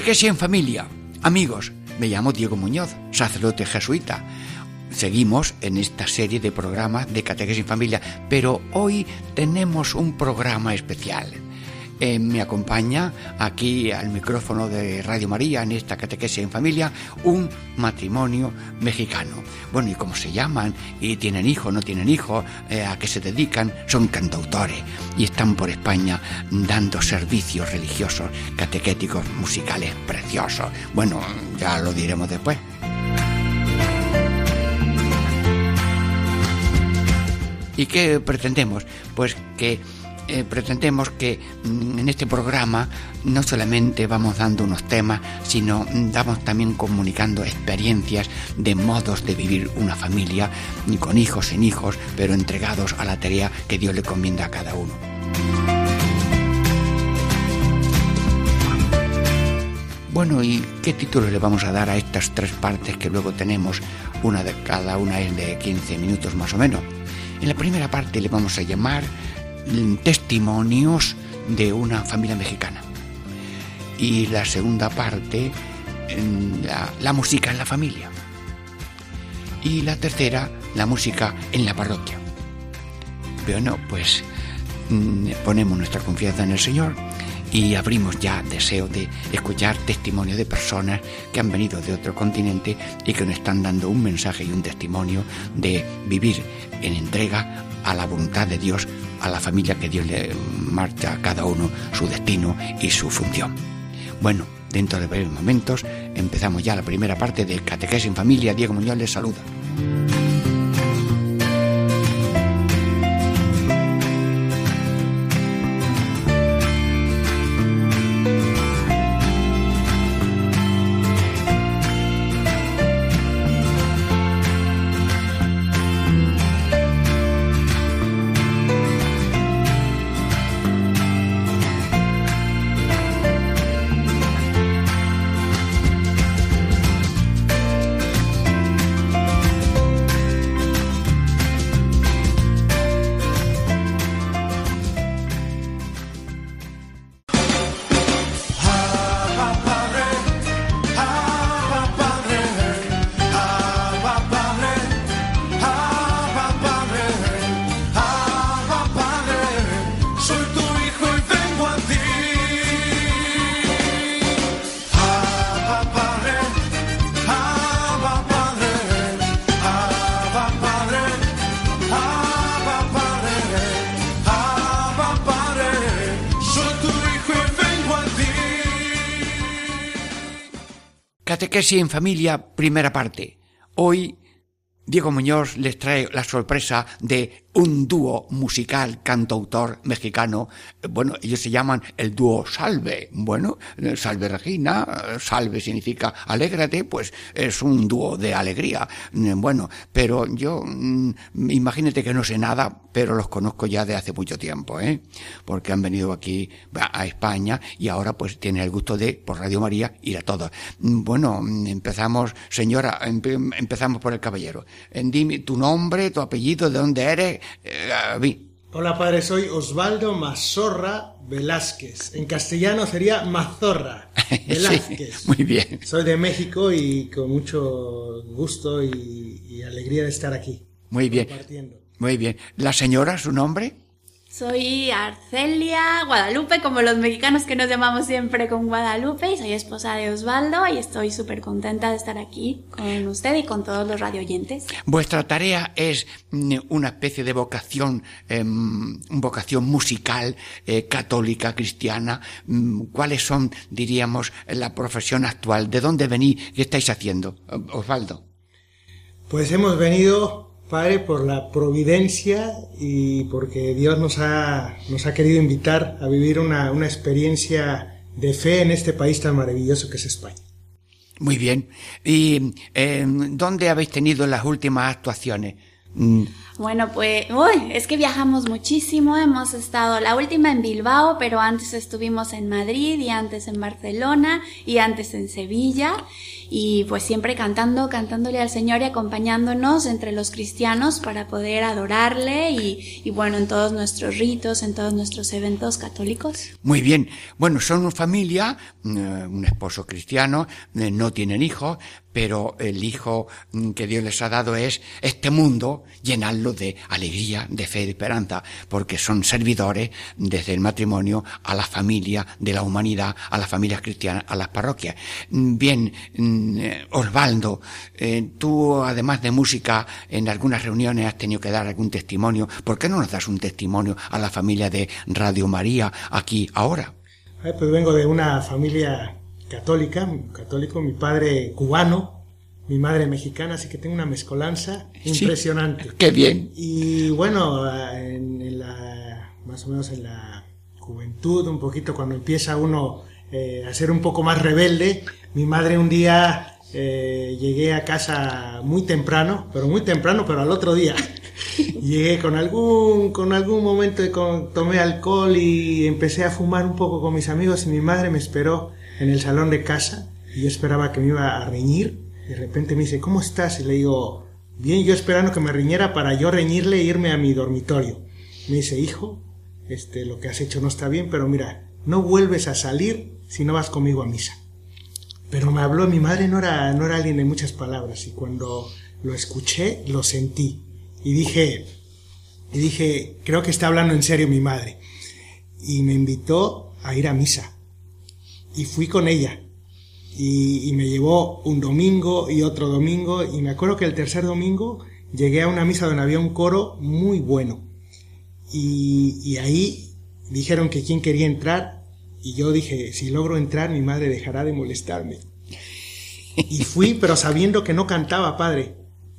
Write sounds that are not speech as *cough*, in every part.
Catequesis en familia. Amigos, me llamo Diego Muñoz, sacerdote jesuita. Seguimos en esta serie de programas de Catequesis en familia, pero hoy tenemos un programa especial. Eh, me acompaña aquí al micrófono de Radio María en esta catequesis en familia un matrimonio mexicano. Bueno, ¿y cómo se llaman? ¿Y tienen hijos, no tienen hijos? Eh, ¿A qué se dedican? Son cantautores y están por España dando servicios religiosos, catequéticos, musicales preciosos. Bueno, ya lo diremos después. ¿Y qué pretendemos? Pues que eh, pretendemos que mm, en este programa no solamente vamos dando unos temas, sino mm, damos también comunicando experiencias de modos de vivir una familia, con hijos, sin hijos, pero entregados a la tarea que Dios le comienda a cada uno. Bueno, ¿y qué título le vamos a dar a estas tres partes que luego tenemos? Una de cada una es de 15 minutos más o menos. En la primera parte le vamos a llamar testimonios de una familia mexicana. Y la segunda parte, la, la música en la familia. Y la tercera, la música en la parroquia. Bueno, pues mm, ponemos nuestra confianza en el Señor y abrimos ya deseo de escuchar testimonio de personas que han venido de otro continente y que nos están dando un mensaje y un testimonio de vivir en entrega a la voluntad de Dios a la familia que Dios le marcha a cada uno su destino y su función. Bueno, dentro de breves momentos empezamos ya la primera parte de Catequesis en Familia. Diego Muñoz les saluda. Catequesis en familia, primera parte. Hoy Diego Muñoz les trae la sorpresa de un dúo musical cantautor mexicano. Bueno, ellos se llaman el dúo Salve. Bueno, Salve Regina, Salve significa alégrate, pues es un dúo de alegría. Bueno, pero yo mm, imagínate que no sé nada, pero los conozco ya de hace mucho tiempo, ¿eh? Porque han venido aquí a España y ahora pues tienen el gusto de, por Radio María, ir a todos. Bueno, empezamos, señora, empezamos por el caballero. Dime tu nombre, tu apellido, de dónde eres, eh, Hola padre, soy Osvaldo Mazorra Velázquez. En castellano sería Mazorra *laughs* Velázquez. muy bien. Soy de México y con mucho gusto y, y alegría de estar aquí. Muy bien. Muy bien. ¿La señora, su nombre? Soy Arcelia Guadalupe, como los mexicanos que nos llamamos siempre con Guadalupe, y soy esposa de Osvaldo y estoy súper contenta de estar aquí con usted y con todos los radioyentes. Vuestra tarea es mm, una especie de vocación, eh, vocación musical, eh, católica, cristiana. Mm, ¿Cuáles son, diríamos, la profesión actual? ¿De dónde venís? ¿Qué estáis haciendo, Osvaldo? Pues hemos venido Padre, por la providencia y porque Dios nos ha, nos ha querido invitar a vivir una, una experiencia de fe en este país tan maravilloso que es España. Muy bien. ¿Y eh, dónde habéis tenido las últimas actuaciones? Mm, Bueno, pues, uy, es que viajamos muchísimo, hemos estado la última en Bilbao, pero antes estuvimos en Madrid y antes en Barcelona y antes en Sevilla y pues siempre cantando, cantándole al Señor y acompañándonos entre los cristianos para poder adorarle y, y bueno, en todos nuestros ritos, en todos nuestros eventos católicos. Muy bien. Bueno, son una familia, eh, un esposo cristiano, eh, no tienen hijos, pero el hijo mm, que Dios les ha dado es este mundo, llenarlo de alegría, de fe y de esperanza, porque son servidores desde el matrimonio a la familia de la humanidad, a las familias cristianas, a las parroquias. Mm, Bien, mm, eh, Osvaldo, eh, tú además de música en algunas reuniones has tenido que dar algún testimonio. ¿Por qué no nos das un testimonio a la familia de Radio María aquí ahora? Ay, pues vengo de una familia católica, católico, mi padre cubano, mi madre mexicana, así que tengo una mezcolanza Sí. impresionante. Qué bien. Y bueno, en, en la, más o menos en la juventud, un poquito cuando empieza uno eh, a ser un poco más rebelde, mi madre un día eh, llegué a casa muy temprano, pero muy temprano, pero al otro día. *laughs* Llegué con algún, con algún momento tomé alcohol y empecé a fumar un poco con mis amigos y mi madre me esperó en el salón de casa y yo esperaba que me iba a reñir. De repente me dice, ¿cómo estás? Y le digo, bien, yo esperando que me riñera para yo reñirle e irme a mi dormitorio. Me dice, hijo, este, lo que has hecho no está bien, pero mira, no vuelves a salir si no vas conmigo a misa. Pero me habló, mi madre no era, no era alguien de muchas palabras y cuando lo escuché, lo sentí. Y dije, y dije, creo que está hablando en serio mi madre. Y me invitó a ir a misa. Y fui con ella. Y, me llevó un domingo y otro domingo. Y me acuerdo que el tercer domingo llegué a una misa donde había un coro muy bueno. Y, y ahí dijeron que quién quería entrar. Y yo dije, si logro entrar, mi madre dejará de molestarme. Y fui, pero sabiendo que no cantaba, padre,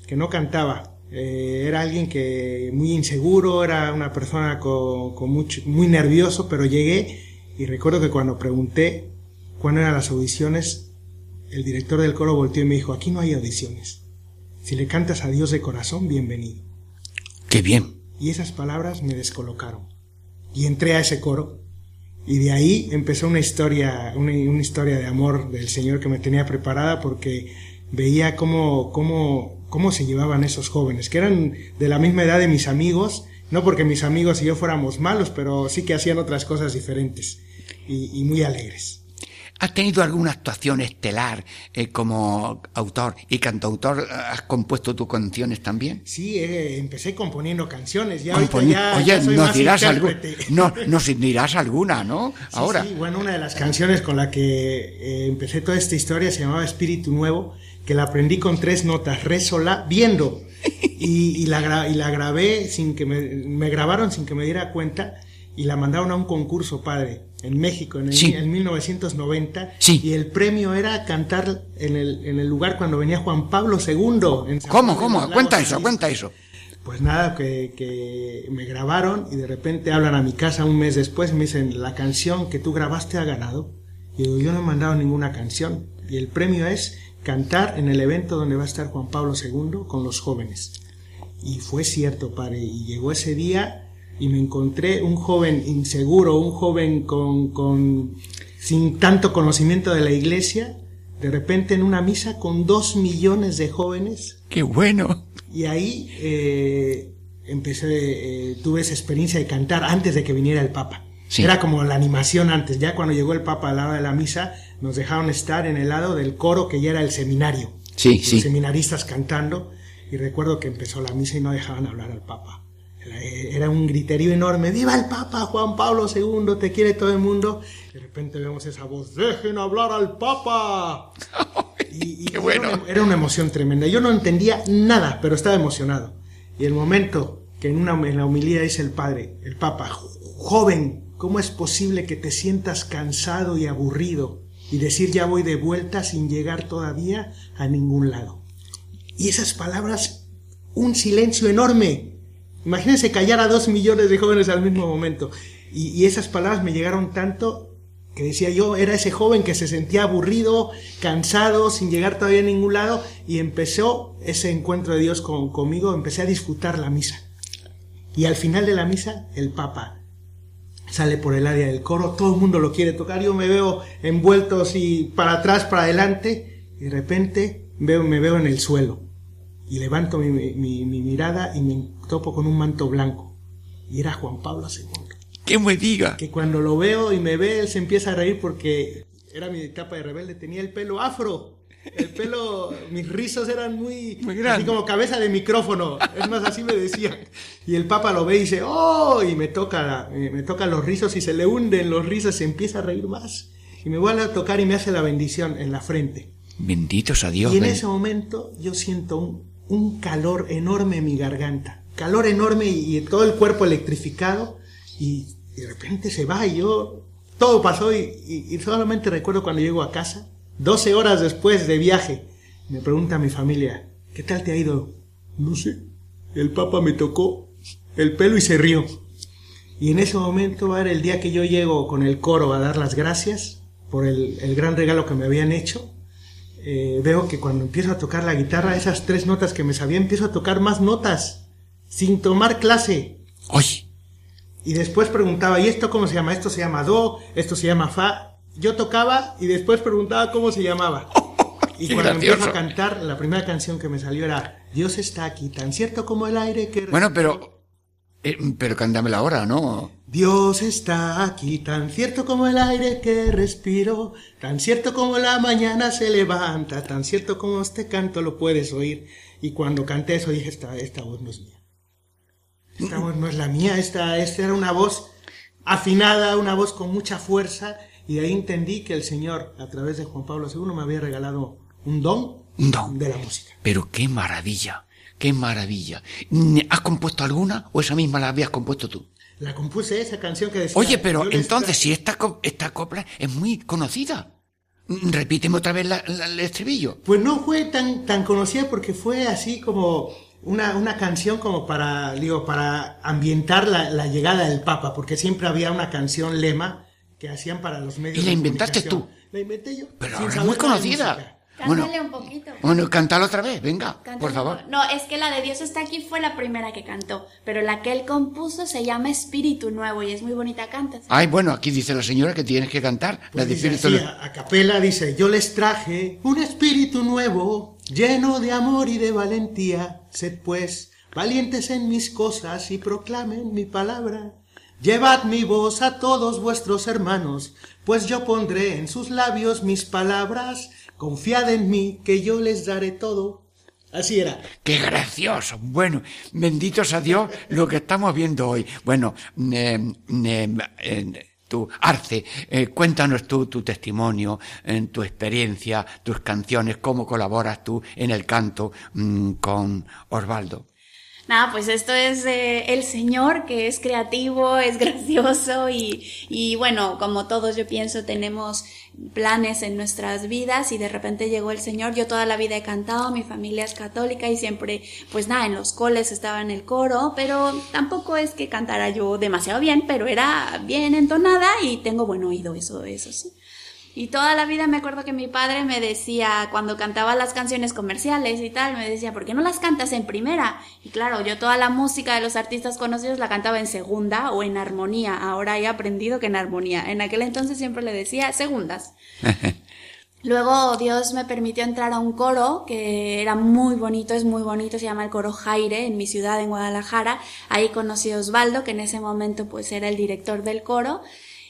que no cantaba. Eh, era alguien que muy inseguro, era una persona con, con mucho, muy nervioso, pero llegué y recuerdo que cuando pregunté cuándo eran las audiciones, el director del coro volteó y me dijo, aquí no hay audiciones. Si le cantas a Dios de corazón, bienvenido. Qué bien. Y esas palabras me descolocaron. Y entré a ese coro. Y de ahí empezó una historia, una, una historia de amor del Señor que me tenía preparada porque veía cómo, cómo, cómo se llevaban esos jóvenes, que eran de la misma edad de mis amigos, no porque mis amigos y yo fuéramos malos, pero sí que hacían otras cosas diferentes y, y muy alegres. ¿Has tenido alguna actuación estelar eh, como autor y cantautor? ¿Has compuesto tus canciones también? Sí, eh, empecé componiendo canciones. Ya Componi- ya, Oye, ya soy nos más dirás, no, *laughs* nos dirás alguna, ¿no? Sí, Ahora. sí, bueno, una de las canciones con la que eh, empecé toda esta historia se llamaba Espíritu Nuevo, que la aprendí con tres notas, re, sol, la, viendo. *laughs* Y, y la, y la grabé sin que me, me grabaron sin que me diera cuenta y la mandaron a un concurso, padre, en México, en, el, Sí. en 1990. Sí. Y el premio era cantar en el, en el lugar cuando venía Juan Pablo II. en San ¿Cómo, cómo? Cuenta eso, cuenta eso. Pues nada, que, que me grabaron y de repente hablan a mi casa un mes después y me dicen, la canción que tú grabaste ha ganado. Y digo, yo no he mandado ninguna canción. Y el premio es cantar en el evento donde va a estar Juan Pablo II con los jóvenes. Y fue cierto, padre. Y llegó ese día y me encontré un joven inseguro, un joven con, con sin tanto conocimiento de la iglesia, de repente en una misa con dos millones de jóvenes Qué bueno. y ahí eh, empecé, eh, tuve esa experiencia de cantar antes de que viniera el Papa. Sí. Era como la animación antes, ya cuando llegó el Papa a la hora de la misa, nos dejaron estar en el lado del coro que ya era el seminario. Sí, Los sí. seminaristas cantando, y recuerdo que empezó la misa y no dejaban hablar al Papa. Era, un griterío enorme, ¡Viva el Papa! Juan Pablo II, te quiere todo el mundo. De repente vemos esa voz, ¡Dejen hablar al Papa! *laughs* Y, y Qué bueno. Era una, era una emoción tremenda. Yo no entendía nada, pero estaba emocionado. Y el momento que en, una, en la humildad dice el padre, el papa, joven, ¿cómo es posible que te sientas cansado y aburrido y decir ya voy de vuelta sin llegar todavía a ningún lado? Y esas palabras un silencio enorme. Imagínense callar a dos millones de jóvenes al mismo momento. Y, y esas palabras me llegaron tanto que decía yo, era ese joven que se sentía aburrido, cansado, sin llegar todavía a ningún lado, y empezó ese encuentro de Dios con, conmigo, empecé a disfrutar la misa. Y al final de la misa, el Papa sale por el área del coro, todo el mundo lo quiere tocar, yo me veo envuelto así para atrás, para adelante, y de repente veo, me veo en el suelo, y levanto mi, mi, mi mirada y me topo con un manto blanco, y era Juan Pablo II. ¿Qué me diga? Que cuando lo veo y me ve, él se empieza a reír porque era mi etapa de rebelde, tenía el pelo afro. El pelo, *laughs* mis rizos eran muy, Muy así como cabeza de micrófono. Es más, así me decían. Y el papa lo ve y dice, ¡oh! Y me toca, me, me toca los rizos y se le hunden los rizos se empieza a reír más. Y me vuelve a tocar y me hace la bendición en la frente. Benditos a Dios. Y en ven. ese momento yo siento un, un calor enorme en mi garganta. Calor enorme y, todo el cuerpo electrificado. Y, de repente se va y yo... Todo pasó y, solamente recuerdo cuando llego a casa, 12 horas después de viaje, me pregunta mi familia, ¿qué tal te ha ido? No sé. El papa me tocó el pelo y se rió. Y en ese momento va a ser el día que yo llego con el coro a dar las gracias por el, el gran regalo que me habían hecho eh, veo que cuando empiezo a tocar la guitarra, esas tres notas que me sabía, empiezo a tocar más notas, sin tomar clase. Oye, Y después preguntaba, ¿y esto cómo se llama? Esto se llama Do, esto se llama Fa. Yo tocaba y después preguntaba cómo se llamaba. *laughs* Y cuando empiezo a gracioso. cantar, la primera canción que me salió era Dios está aquí, tan cierto como el aire que... bueno, pero... eh, pero cántamela ahora, ¿no? Dios está aquí, tan cierto como el aire que respiro, tan cierto como la mañana se levanta, tan cierto como este canto lo puedes oír. Y cuando canté eso dije, esta, esta voz no es mía. Esta voz no es la mía, esta, esta era una voz afinada, una voz con mucha fuerza, y de ahí entendí que el Señor, a través de Juan Pablo II, me había regalado un don, Un don. de la música. Pero qué maravilla, qué maravilla. ¿Has compuesto alguna o esa misma la habías compuesto tú? La compuse esa canción que decía... Oye, pero "Yo les entonces, traje-". si esta, esta copla es muy conocida, repíteme otra vez la- la- el estribillo. Pues no fue tan, tan conocida porque fue así como una, una canción como para, digo, para ambientar la, la llegada del Papa, porque siempre había una canción lema que hacían para los medios ¿Y la de inventaste comunicación. La inventé yo. Pero ahora es muy conocida. Bueno, un poquito. bueno, cántala otra vez, venga, Cántale por favor. No, es que la de Dios está aquí fue la primera que cantó, pero la que él compuso se llama Espíritu Nuevo y es muy bonita, canta. Ay, bueno, aquí dice la señora que tienes que cantar. Pues la de dice Espíritu así, a, a capela dice, yo les traje un espíritu nuevo, lleno de amor y de valentía. Sed pues valientes en mis cosas y proclamen mi palabra. Llevad mi voz a todos vuestros hermanos, pues yo pondré en sus labios mis palabras. Confiad en mí, que yo les daré todo. Así era. ¡Qué gracioso! Bueno, benditos a Dios lo que estamos viendo hoy. Bueno, eh, eh, eh, tú, Arce, eh, cuéntanos tú tu testimonio, en tu experiencia, tus canciones, cómo colaboras tú en el canto mm, con Osvaldo. Nada, pues esto es eh, el Señor que es creativo, *laughs* es gracioso y, y bueno, como todos yo pienso tenemos planes en nuestras vidas y de repente llegó el Señor. Yo toda la vida he cantado, mi familia es católica y siempre, pues nada, en los coles estaba en el coro, pero tampoco es que cantara yo demasiado bien, pero era bien entonada y tengo buen oído, eso, eso sí. Y toda la vida me acuerdo que mi padre me decía, cuando cantaba las canciones comerciales y tal, me decía, ¿por qué no las cantas en primera? Y claro, yo toda la música de los artistas conocidos la cantaba en segunda o en armonía. Ahora he aprendido que en armonía. En aquel entonces siempre le decía segundas. *laughs* Luego Dios me permitió entrar a un coro que era muy bonito, es muy bonito, se llama el coro Jaire en mi ciudad, en Guadalajara. Ahí conocí a Osvaldo, que en ese momento pues era el director del coro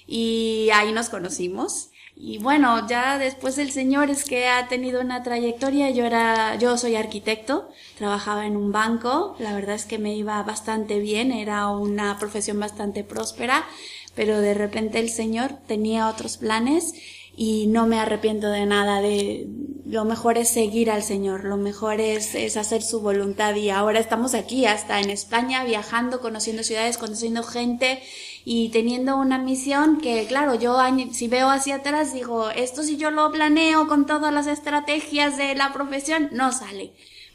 y ahí nos conocimos. Y bueno, ya después el señor es que ha tenido una trayectoria. Yo era, yo soy arquitecto, trabajaba en un banco. La verdad es que me iba bastante bien, era una profesión bastante próspera, pero de repente el señor tenía otros planes y no me arrepiento de nada de lo mejor es seguir al Señor, lo mejor es, es hacer su voluntad y ahora estamos aquí hasta en España viajando, conociendo ciudades, conociendo gente y teniendo una misión que claro, yo si veo hacia atrás digo, esto si yo lo planeo con todas las estrategias de la profesión, no sale.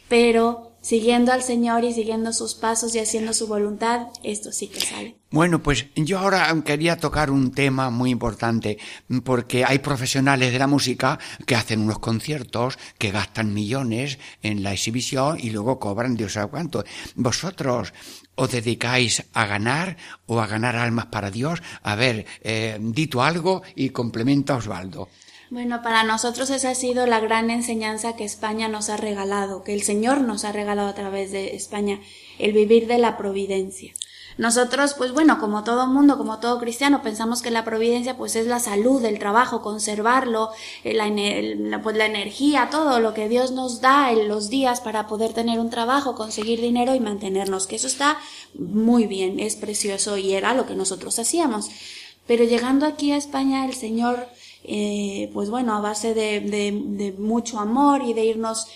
pero siguiendo al Señor y siguiendo sus pasos y haciendo su voluntad, esto sí que sale. Bueno, pues yo ahora quería tocar un tema muy importante, porque hay profesionales de la música que hacen unos conciertos, que gastan millones en la exhibición y luego cobran Dios sabe cuánto. Vosotros os dedicáis a ganar o a ganar almas para Dios. A ver, eh, dito algo y complementa Osvaldo. Bueno, para nosotros esa ha sido la gran enseñanza que España nos ha regalado, que el Señor nos ha regalado a través de España, el vivir de la providencia. Nosotros, pues bueno, como todo mundo, como todo cristiano, pensamos que la providencia pues es la salud, el trabajo, conservarlo, eh, la, pues, la energía, todo lo que Dios nos da en los días para poder tener un trabajo, conseguir dinero y mantenernos, que eso está muy bien, es precioso y era lo que nosotros hacíamos. Pero llegando aquí a España, el Señor eh, pues bueno, a base de, de, mucho amor y de irnos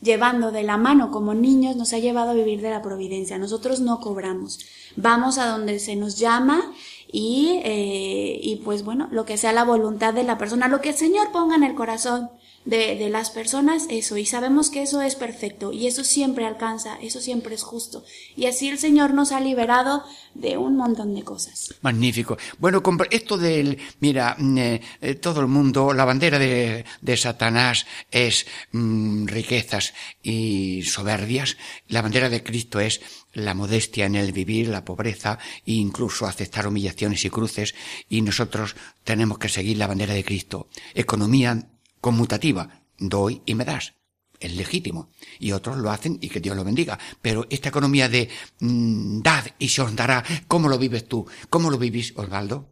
llevando de la mano como niños, nos ha llevado a vivir de la providencia. Nosotros no cobramos. Vamos a donde se nos llama y, eh, y pues bueno, lo que sea la voluntad de la persona, lo que el Señor ponga en el corazón de, de, las personas eso y sabemos que eso es perfecto y eso siempre alcanza, eso siempre es justo. Y así el Señor nos ha liberado de un montón de cosas. Magnífico. Bueno, esto del, mira, mm, eh, eh, todo el mundo, la bandera de, de Satanás es mm, riquezas y soberbias, la bandera de Cristo es la modestia en el vivir, la pobreza e incluso aceptar humillaciones y cruces y nosotros tenemos que seguir la bandera de Cristo. Economía conmutativa, doy y me das. Es legítimo. Y otros lo hacen y que Dios lo bendiga. Pero esta economía de mm, dad y se os dará, ¿cómo lo vives tú? ¿Cómo lo vivís, Osvaldo?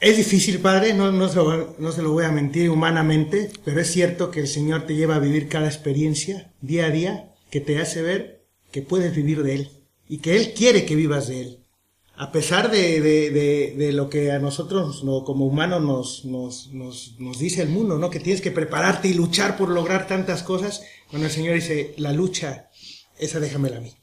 Es difícil, padre, no, no, se lo, no se lo voy a mentir humanamente, pero es cierto que el Señor te lleva a vivir cada experiencia día a día que te hace ver que puedes vivir de Él y que Él quiere que vivas de Él a pesar de, de, de, lo que a nosotros no, como humanos nos, nos, nos, nos, dice el mundo, ¿no? Que tienes que prepararte y luchar por lograr tantas cosas, cuando el Señor dice, la lucha, esa déjamela a mí.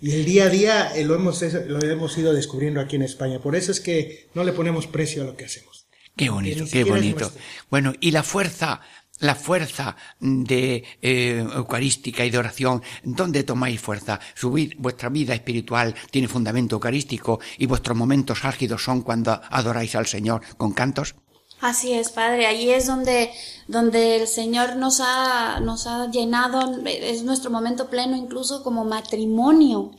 Y el día a día eh, lo, hemos, lo hemos ido descubriendo aquí en España. Por eso es que no le ponemos precio a lo que hacemos. Qué bonito, qué bonito. Bueno, y la fuerza la fuerza de eh, eucarística y de oración, ¿dónde tomáis fuerza? Su vuestra vida espiritual tiene fundamento eucarístico y vuestros momentos álgidos son cuando adoráis al Señor con cantos. Así es, Padre. Ahí es donde, donde el Señor nos ha, nos ha llenado, es nuestro momento pleno incluso como matrimonio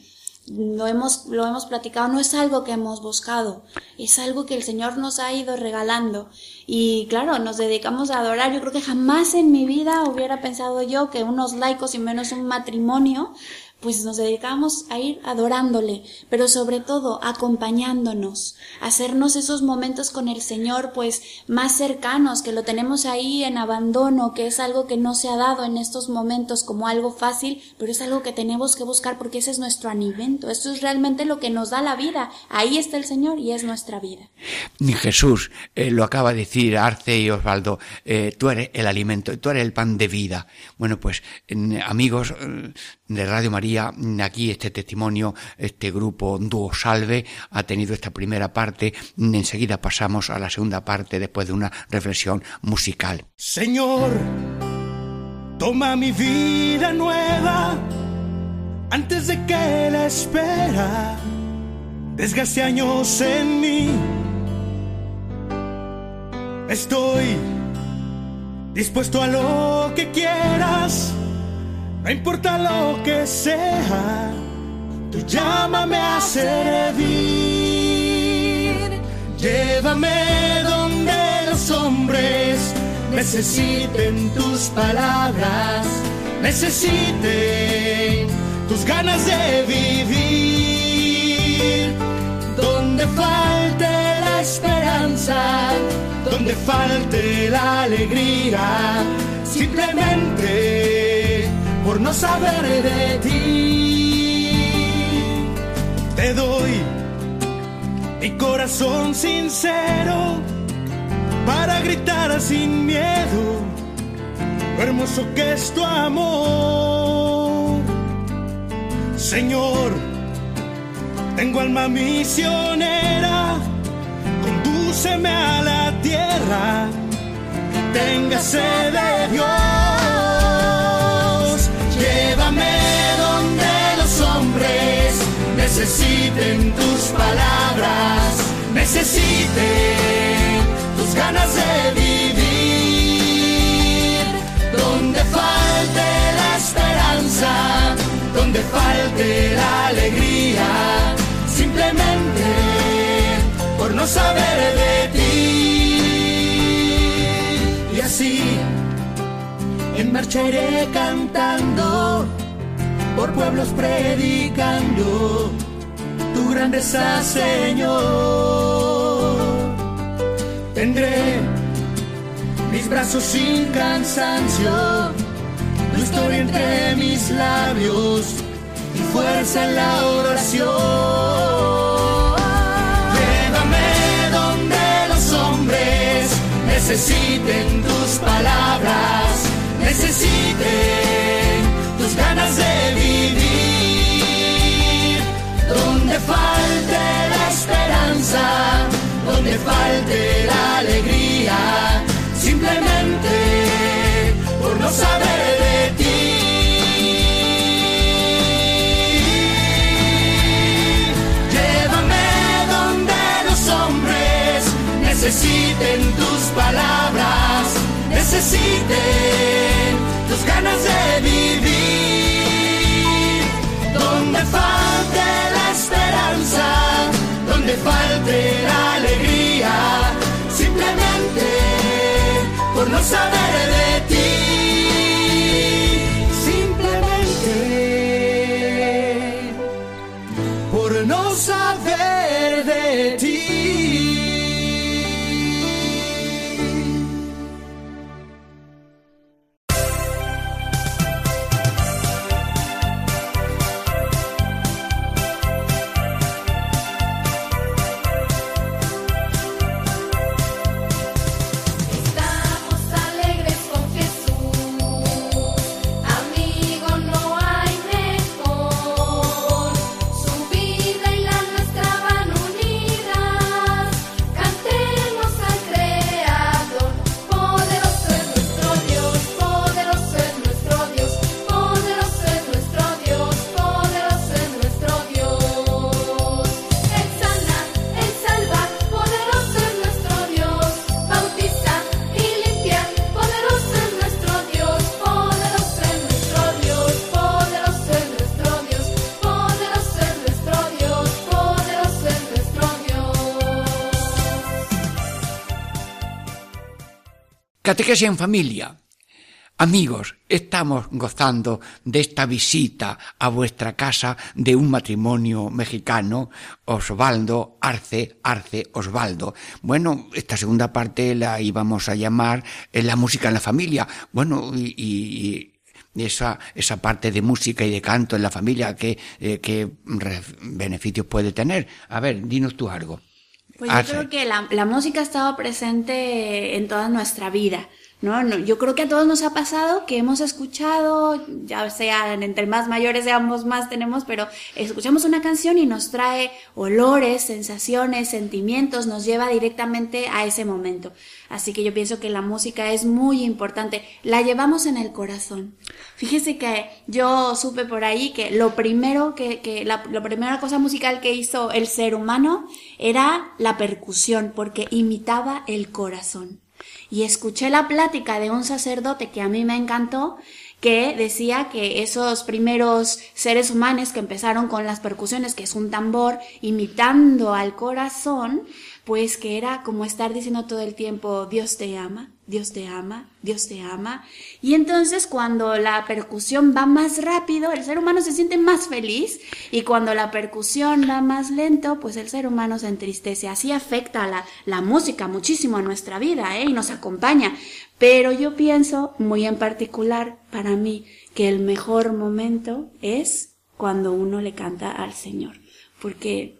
lo hemos, lo hemos platicado, no es algo que hemos buscado, es algo que el Señor nos ha ido regalando. Y claro, nos dedicamos a adorar. Yo creo que jamás en mi vida hubiera pensado yo que unos laicos y menos un matrimonio pues nos dedicamos a ir adorándole, pero sobre todo acompañándonos, hacernos esos momentos con el Señor pues más cercanos, que lo tenemos ahí en abandono, que es algo que no se ha dado en estos momentos como algo fácil, pero es algo que tenemos que buscar porque ese es nuestro alimento, esto es realmente lo que nos da la vida, ahí está el Señor y es nuestra vida. Jesús eh, lo acaba de decir Arce y Osvaldo, eh, tú eres el alimento, tú eres el pan de vida. Bueno pues amigos eh, de Radio María, aquí este testimonio, este grupo Dúo Salve ha tenido esta primera parte. Enseguida pasamos a la segunda parte después de una reflexión musical. Señor, toma mi vida nueva antes de que la espera desgaste años en mí. Estoy dispuesto a lo que quieras no importa lo que sea, tú llámame a servir. Llévame donde los hombres necesiten tus palabras, necesiten tus ganas de vivir. Donde falte la esperanza, donde falte la alegría, simplemente no saber de ti. Te doy mi corazón sincero para gritar sin miedo lo hermoso que es tu amor. Señor, tengo alma misionera, condúceme a la tierra, tenga de Dios. Necesiten tus palabras, necesiten tus ganas de vivir. Donde falte la esperanza, donde falte la alegría, simplemente por no saber de ti. Y así, en marcha iré cantando por pueblos predicando tu grandeza, Señor. Tendré mis brazos sin cansancio, tu historia entre mis labios y fuerza en la oración. Llévame donde los hombres necesiten tus palabras, necesiten tus ganas de vivir. Donde falte la esperanza, donde falte la alegría, simplemente por no saber de ti. Llévame donde los hombres necesiten tus palabras, necesiten de vivir. Donde falte la esperanza, donde falte la alegría, simplemente por no saber de ti. Simplemente por no saber de ti. Catequesis en familia. Amigos, estamos gozando de esta visita a vuestra casa de un matrimonio mexicano, Osvaldo Arce, Arce Osvaldo. Bueno, esta segunda parte la íbamos a llamar eh, la música en la familia. Bueno, y, esa, esa parte de música y de canto en la familia, ¿qué, eh, qué beneficios puede tener? A ver, dinos tú algo. Pues yo Arce. creo que la, la música ha estado presente en toda nuestra vida. ¿No? No, Yo creo que a todos nos ha pasado que hemos escuchado, ya sea entre más mayores seamos, más tenemos, pero escuchamos una canción y nos trae olores, sensaciones, sentimientos, nos lleva directamente a ese momento. Así que yo pienso que la música es muy importante, la llevamos en el corazón. Fíjese que yo supe por ahí que lo primero que, que la, la primera cosa musical que hizo el ser humano era la percusión, porque imitaba el corazón. Y escuché la plática de un sacerdote que a mí me encantó, que decía que esos primeros seres humanos que empezaron con las percusiones, que es un tambor, imitando al corazón, pues que era como estar diciendo todo el tiempo, Dios te ama, Dios te ama, Dios te ama. Y entonces cuando la percusión va más rápido, el ser humano se siente más feliz y cuando la percusión va más lento, pues el ser humano se entristece. Así afecta la, la música muchísimo a nuestra vida ¿eh? y nos acompaña. Pero yo pienso, muy en particular para mí, que el mejor momento es cuando uno le canta al Señor. Porque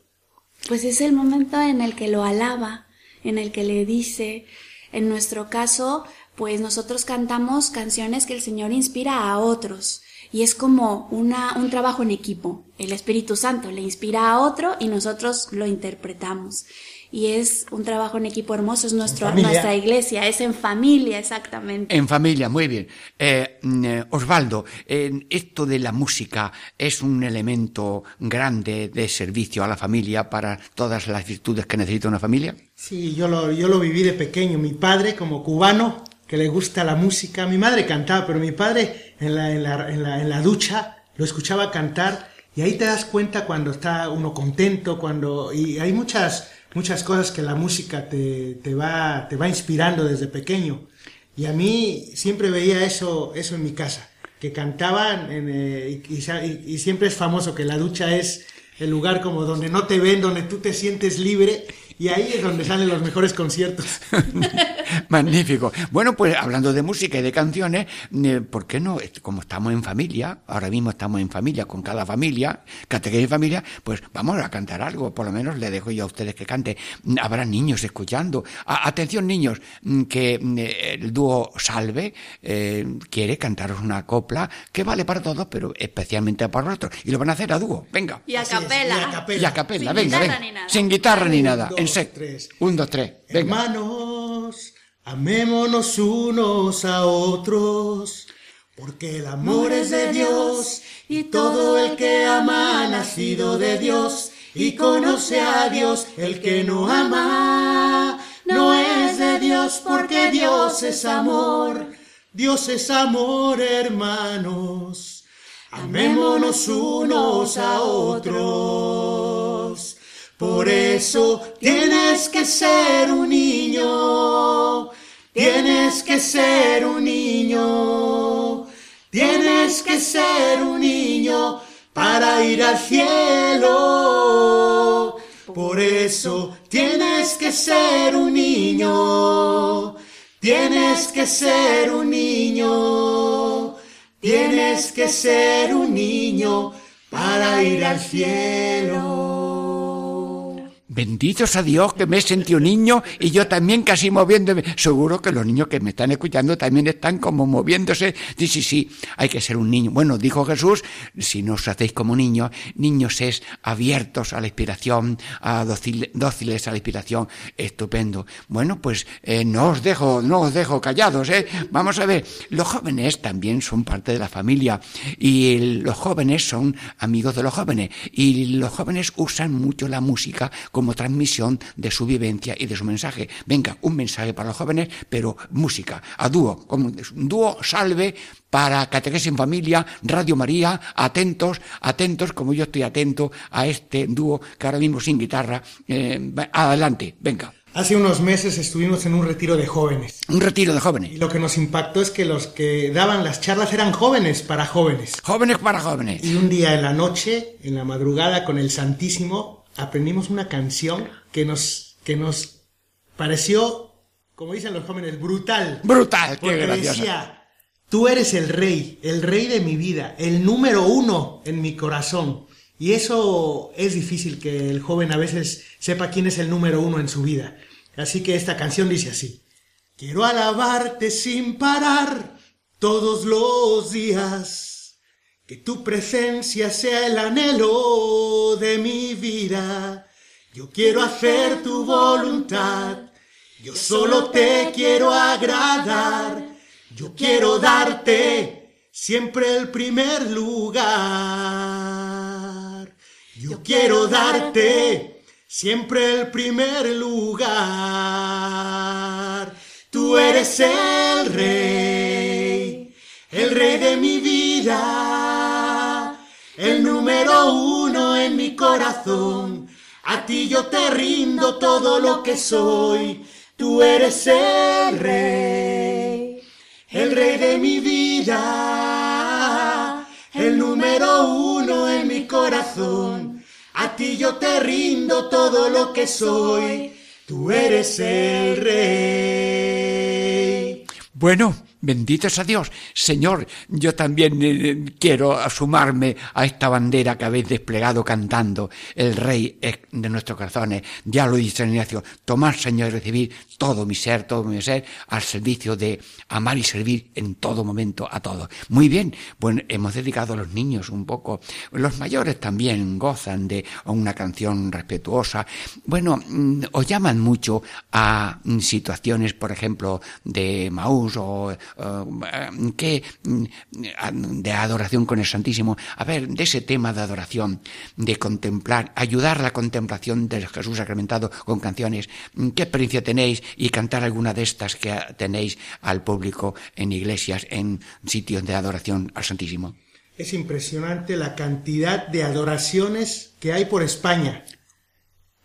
pues es el momento en el que lo alaba, en el que le dice, en nuestro caso, pues nosotros cantamos canciones que el Señor inspira a otros. Y es como una, un trabajo en equipo. El Espíritu Santo le inspira a otro y nosotros lo interpretamos. Y es un trabajo en equipo hermoso, es nuestro, nuestra iglesia, es en familia, exactamente. En familia, muy bien. Eh, mm, eh, Osvaldo, eh, esto de la música es un elemento grande de servicio a la familia para todas las virtudes que necesita una familia. Sí, yo lo, yo lo viví de pequeño. Mi padre, como cubano, que le gusta la música, mi madre cantaba, pero mi padre en la, en la, en la, en la ducha lo escuchaba cantar y ahí te das cuenta cuando está uno contento, cuando... Y hay muchas, muchas cosas que la música te, te, va, te va inspirando desde pequeño. Y a mí siempre veía eso, eso en mi casa, que cantaban eh, y- y siempre es famoso que la ducha es el lugar como donde no te ven, donde tú te sientes libre y ahí es donde salen los mejores conciertos. *laughs* Magnífico. Bueno, pues hablando de música y de canciones, eh, ¿por qué no? Est- Como estamos en familia, ahora mismo estamos en familia con cada familia, catequesis en familia, pues vamos a cantar algo, por lo menos le dejo yo a ustedes que cante. Mm, Habrá niños escuchando. A- atención niños, mm, que mm, eh, el dúo Salve eh, quiere cantaros una copla que vale para todos, pero especialmente para vosotros. Y lo van a hacer a dúo. Venga. Y a capela. y a capela. Y venga, guitarra venga. ni nada. Sin guitarra ni nada. en dos, tres. Un, dos, tres. Venga. Hermanos, amémonos unos a otros, porque el amor es de Dios, y todo el que ama ha nacido de Dios, y conoce a Dios, el que no ama, no es de Dios, porque Dios es amor, Dios es amor, hermanos. Amémonos unos a otros. Por eso tienes que ser un niño. Tienes que ser un niño. Tienes que ser un niño para ir al cielo. Por eso tienes que ser un niño. Tienes que ser un niño. Tienes que ser un niño para ir al cielo. Benditos a Dios que me he sentido niño y yo también casi moviéndome. Seguro que los niños que me están escuchando también están como moviéndose. Sí, sí, sí, hay que ser un niño. Bueno, dijo Jesús, si no os hacéis como niños, niños es abiertos a la inspiración, a dócil- dóciles a la inspiración. Estupendo. Bueno, pues eh, no os dejo, no os dejo callados, ¿eh? Vamos a ver, los jóvenes también son parte de la familia y los jóvenes son amigos de los jóvenes y los jóvenes usan mucho la música como transmisión de su vivencia y de su mensaje. Venga, un mensaje para los jóvenes, pero música, a dúo, como un dúo salve para Catequesis en Familia, Radio María, atentos, atentos, como yo estoy atento a este dúo que ahora mismo sin guitarra. Eh, adelante, venga. Hace unos meses estuvimos en un retiro de jóvenes. Un retiro de Y jóvenes. lo que nos impactó es que los que daban las charlas eran jóvenes para jóvenes. Jóvenes para jóvenes. Y un día en la noche, en la madrugada, con el Santísimo, aprendimos una canción que nos, que nos pareció, como dicen los jóvenes, brutal. Brutal, qué Porque graciosa. decía, tú eres el rey, el rey de mi vida, el número uno en mi corazón. Y eso es difícil que el joven a veces sepa quién es el número uno en su vida. Así que esta canción dice así. Quiero alabarte sin parar todos los días. Que tu presencia sea el anhelo de mi vida. Yo quiero hacer tu voluntad. Yo solo te quiero agradar. Yo quiero darte siempre el primer lugar. Yo quiero darte siempre el primer lugar. Tú eres el rey, el rey de mi vida, el número uno en mi corazón. A ti yo te rindo todo lo que soy. Tú eres el rey, el rey de mi vida, el número uno en mi corazón. A ti yo te rindo todo lo que soy. Tú eres el rey. Bueno, Bendito sea Dios. Señor, yo también eh, quiero sumarme a esta bandera que habéis desplegado cantando. El Rey es de nuestros corazones. Ya lo dice San Ignacio. Tomar, Señor, y recibir todo mi ser, todo mi ser, al servicio de amar y servir en todo momento a todos. Muy bien. Bueno, hemos dedicado a los niños un poco. Los mayores también gozan de una canción respetuosa. Bueno, mm, os llaman mucho a situaciones, por ejemplo, de Maús o eh, que mm, de adoración con el Santísimo. A ver, de ese tema de adoración, de contemplar, ayudar la contemplación del Jesús sacramentado con canciones. ¿Qué experiencia tenéis? Y cantar alguna de estas que tenéis al público en iglesias, en sitios de adoración al Santísimo. Es impresionante la cantidad de adoraciones que hay por España.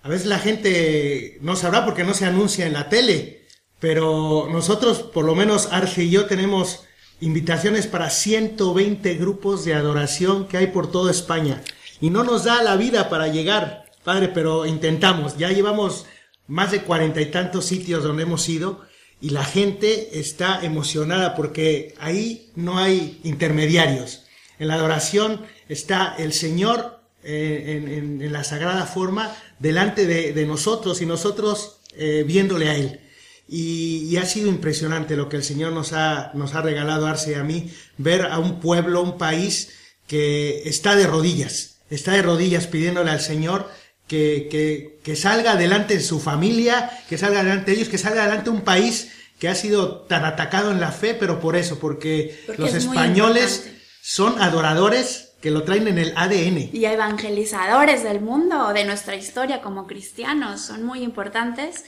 A veces la gente no sabrá porque no se anuncia en la tele, pero nosotros, por lo menos Arce y yo, tenemos invitaciones para 120 grupos de adoración que hay por toda España. Y no nos da la vida para llegar, padre, pero intentamos. Ya llevamos más de cuarenta y tantos sitios donde hemos ido y la gente está emocionada porque ahí no hay intermediarios. En la adoración está el Señor eh, en, la sagrada forma delante de, de nosotros y nosotros eh, viéndole a Él. Y, y ha sido impresionante lo que el Señor nos ha, nos ha regalado, Arce y a mí, ver a un pueblo, un país que está de rodillas, está de rodillas pidiéndole al Señor que, que, que salga adelante su familia, que salga adelante ellos, que salga adelante un país que ha sido tan atacado en la fe, pero por eso, porque, Porque los es españoles son adoradores que lo traen en el ADN. y evangelizadores del mundo, de nuestra historia como cristianos, son muy importantes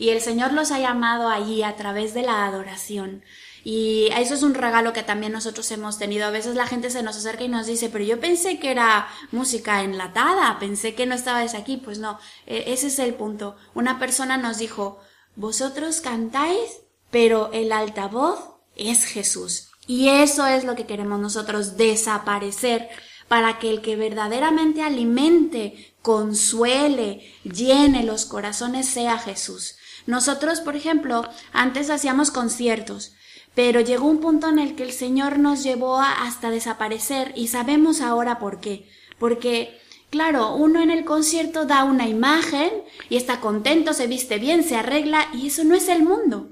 y el Señor los ha llamado allí a través de la adoración. Y eso es un regalo que también nosotros hemos tenido. A veces la gente se nos acerca y nos dice, pero yo pensé que era música enlatada, pensé que no estabais aquí. Pues no, e- ese es el punto. Una persona nos dijo, vosotros cantáis, pero el altavoz es Jesús. Y eso es lo que queremos nosotros, desaparecer, para que el que verdaderamente alimente, consuele, llene los corazones sea Jesús. Nosotros, por ejemplo, antes hacíamos conciertos, pero llegó un punto en el que el Señor nos llevó a- hasta desaparecer y sabemos ahora por qué. Porque, claro, uno en el concierto da una imagen y está contento, se viste bien, se arregla y eso no es el mundo.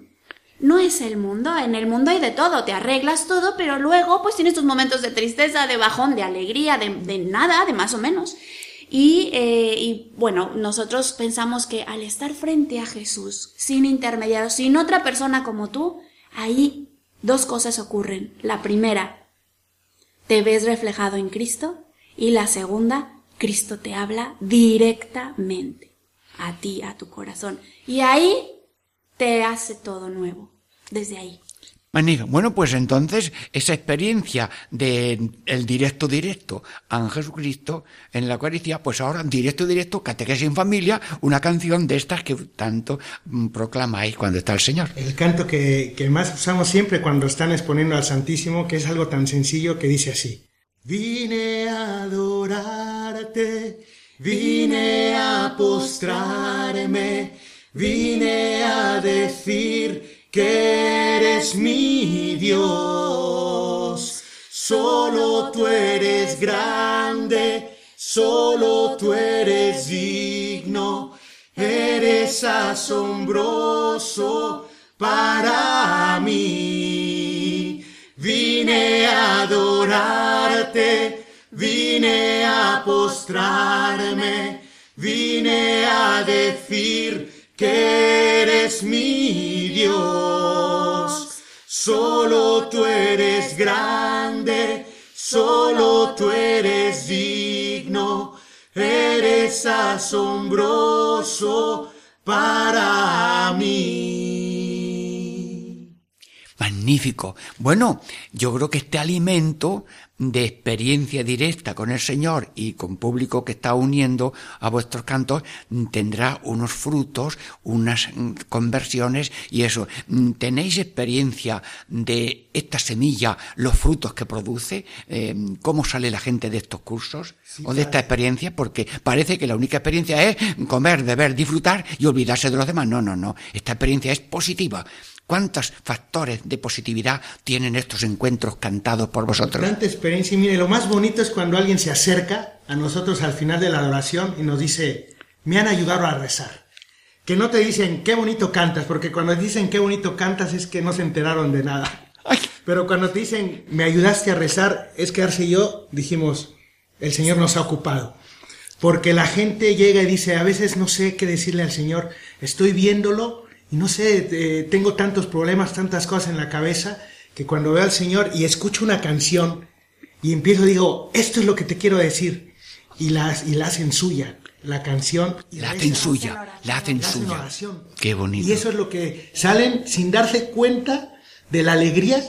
No es el mundo, en el mundo hay de todo, te arreglas todo, pero luego pues tienes tus momentos de tristeza, de bajón, de alegría, de, de nada, de más o menos. Y, eh, y bueno, nosotros pensamos que al estar frente a Jesús, sin intermediarios, sin otra persona como tú, ahí dos cosas ocurren. La primera, te ves reflejado en Cristo y la segunda, Cristo te habla directamente a ti, a tu corazón. Y ahí te hace todo nuevo, desde ahí. Bueno, pues entonces esa experiencia de el directo directo a Jesucristo en la Eucaristía, pues ahora directo directo, catequesis en familia, una canción de estas que tanto mm, proclamáis cuando está el Señor. El canto que, que más usamos siempre cuando están exponiendo al Santísimo, que es algo tan sencillo que dice así. Vine a adorarte, vine a postrarme, vine a decir que eres mi Dios. Solo tú eres grande, solo tú eres digno, eres asombroso para mí. Vine a adorarte, vine a postrarme, vine a decir que eres mi Dios. Solo tú eres grande, solo tú eres digno, eres asombroso para mí. Magnífico. Bueno, yo creo que este alimento de experiencia directa con el Señor y con público que está uniendo a vuestros cantos mm, tendrá unos frutos, unas mm, conversiones y eso. Mm, ¿Tenéis experiencia de esta semilla, los frutos que produce? Eh, ¿Cómo sale la gente de estos cursos o de esta experiencia? Porque parece que la única experiencia es comer, beber, disfrutar y olvidarse de los demás. No, no, no. Esta experiencia es positiva ¿Cuántos factores de positividad tienen estos encuentros cantados por vosotros? Tanta experiencia. Y mire, lo más bonito es cuando alguien se acerca a nosotros al final de la adoración y nos dice, me han ayudado a rezar. Que no te dicen, qué bonito cantas, porque cuando dicen qué bonito cantas es que no se enteraron de nada. Ay, Pero cuando te dicen, me ayudaste a rezar, es que Arce y yo dijimos, el Señor nos ha ocupado. Porque la gente llega y dice, a veces no sé qué decirle al Señor, estoy viéndolo y no sé, eh, tengo tantos problemas, tantas cosas en la cabeza, que cuando veo al Señor y escucho una canción y empiezo, digo, esto es lo que te quiero decir. Y la, y la hacen suya, la canción. Y la hacen suya, la hacen La hacen suya. oración. Qué bonito. Y eso es lo que salen sin darse cuenta de la alegría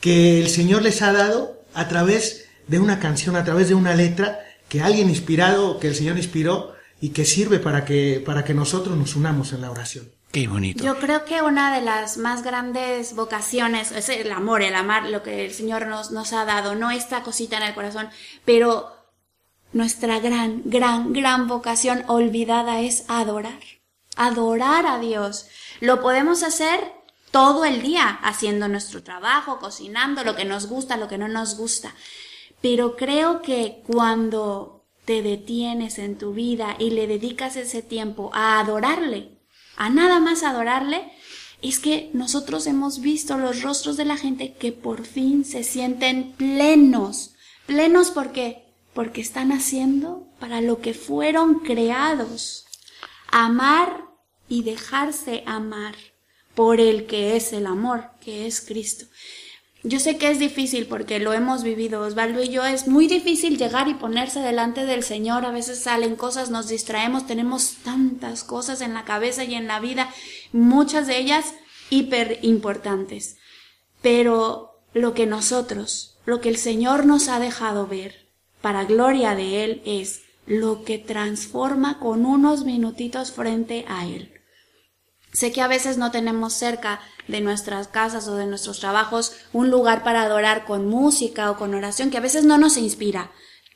que el Señor les ha dado a través de una canción, a través de una letra que alguien inspirado, que el Señor inspiró y que sirve para que, para que nosotros nos unamos en la oración. Qué bonito. Yo creo que una de las más grandes vocaciones es el amor, el amar lo que el Señor nos, nos ha dado, no esta cosita en el corazón, pero nuestra gran, gran, gran vocación olvidada es adorar. Adorar a Dios. Lo podemos hacer todo el día, haciendo nuestro trabajo, cocinando, lo que nos gusta, lo que no nos gusta. Pero creo que cuando te detienes en tu vida y le dedicas ese tiempo a adorarle, a nada más adorarle, es que nosotros hemos visto los rostros de la gente que por fin se sienten plenos. Plenos porque porque están haciendo para lo que fueron creados. Amar y dejarse amar por el que es el amor, que es Cristo. Yo sé que es difícil porque lo hemos vivido, Osvaldo y yo, es muy difícil llegar y ponerse delante del Señor, a veces salen cosas, nos distraemos, tenemos tantas cosas en la cabeza y en la vida, muchas de ellas hiper importantes. Pero lo que nosotros, lo que el Señor nos ha dejado ver, para gloria de Él, es lo que transforma con unos minutitos frente a Él. Sé que a veces no tenemos cerca de nuestras casas o de nuestros trabajos un lugar para adorar con música o con oración que a veces no nos inspira.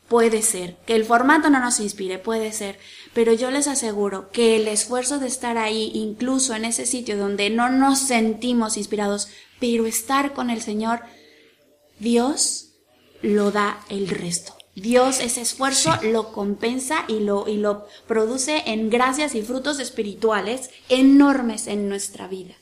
Puede ser, que el formato no nos inspire, puede ser, pero yo les aseguro que el esfuerzo de estar ahí, incluso en ese sitio donde no nos sentimos inspirados, pero estar con el Señor, Dios lo da el resto. Dios ese esfuerzo lo compensa y lo, y lo produce en gracias y frutos espirituales enormes en nuestra vida.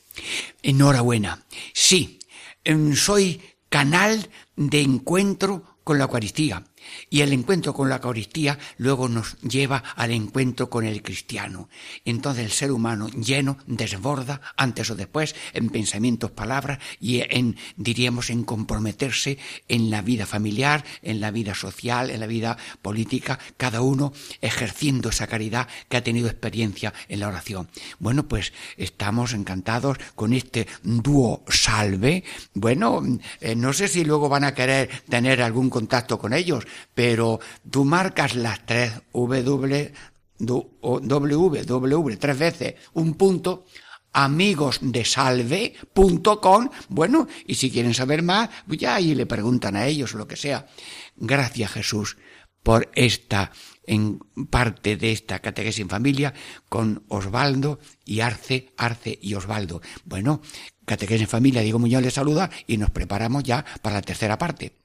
Enhorabuena. Sí, em, soy canal de encuentro con la Eucaristía. Y el encuentro con la Eucaristía luego nos lleva al encuentro con el cristiano. Entonces el ser humano lleno desborda antes o después en pensamientos, palabras y en, diríamos, en comprometerse en la vida familiar, en la vida social, en la vida política, cada uno ejerciendo esa caridad que ha tenido experiencia en la oración. Bueno, pues estamos encantados con este dúo salve. Bueno, eh, no sé si luego van a querer tener algún contacto con ellos, pero tú marcas las tres W, W, W, tres veces, un punto, amigosdesalve.com, bueno, y si quieren saber más, pues ya ahí le preguntan a ellos lo que sea. Gracias Jesús por esta en parte de esta catequesis en familia con Osvaldo y Arce, Arce y Osvaldo. Bueno, catequesis en familia, Diego Muñoz les saluda y nos preparamos ya para la tercera parte,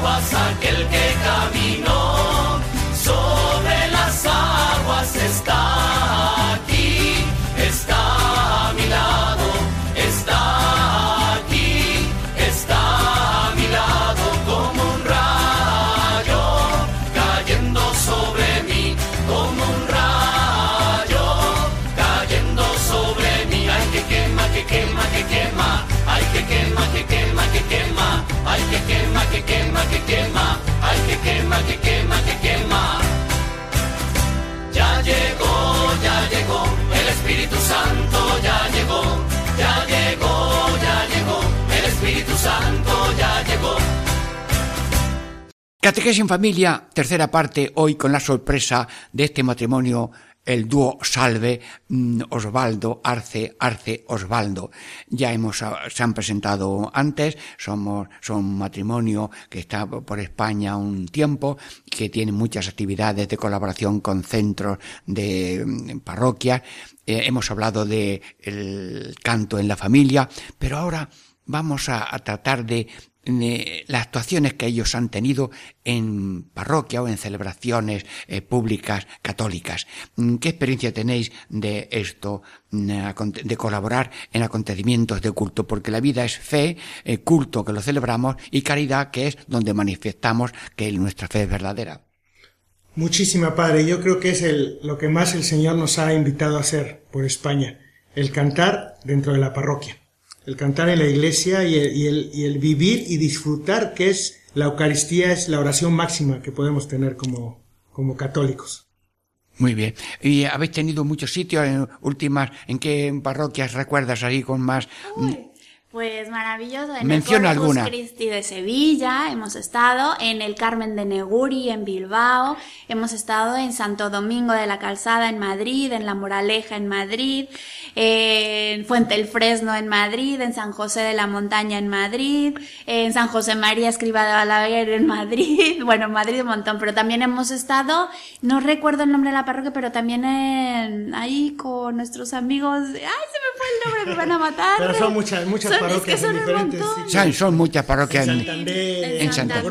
aguas, aquel que caminó Catequesis en familia, tercera parte, hoy con la sorpresa de este matrimonio, el dúo Salve, mm, Osvaldo, Arce, Arce, Osvaldo. Ya hemos, ah, se han presentado antes, somos, son un matrimonio que está por España un tiempo, que tiene muchas actividades de colaboración con centros de mm, parroquias. Eh, hemos hablado de el canto en la familia, pero ahora vamos a, tratar de las actuaciones que ellos han tenido en parroquia o en celebraciones eh, públicas católicas. Mm, ¿Qué experiencia tenéis de esto, mm, de colaborar en acontecimientos de culto? Porque la vida es fe, eh, culto que lo celebramos y caridad que es donde manifestamos que nuestra fe es verdadera. Muchísima, Padre. Yo creo que es el, lo que más el Señor nos ha invitado a hacer por España. El cantar dentro de la parroquia. El cantar en la iglesia y el, y el, y el vivir y disfrutar que es la Eucaristía, es la oración máxima que podemos tener como, como católicos. Muy bien. ¿Y habéis tenido muchos sitios en últimas, en qué parroquias recuerdas ahí con más? mm, Pues maravilloso. En Menciona el Corpus alguna. Christi de Sevilla hemos estado, en el Carmen de Neguri en Bilbao, hemos estado en Santo Domingo de la Calzada en Madrid, en La Moraleja en Madrid, en Fuente el Fresno en Madrid, en San José de la Montaña en Madrid, en San José María Escriba de Balaguer en Madrid, *laughs* bueno, en Madrid un montón, pero también hemos estado, no recuerdo el nombre de la parroquia, pero también en, ahí con nuestros amigos, ay, se me fue el nombre, me van a matar. Pero son muchas, muchas Son- es parroquias que son diferentes muchas parroquias. En en- Santander, En en, Santander.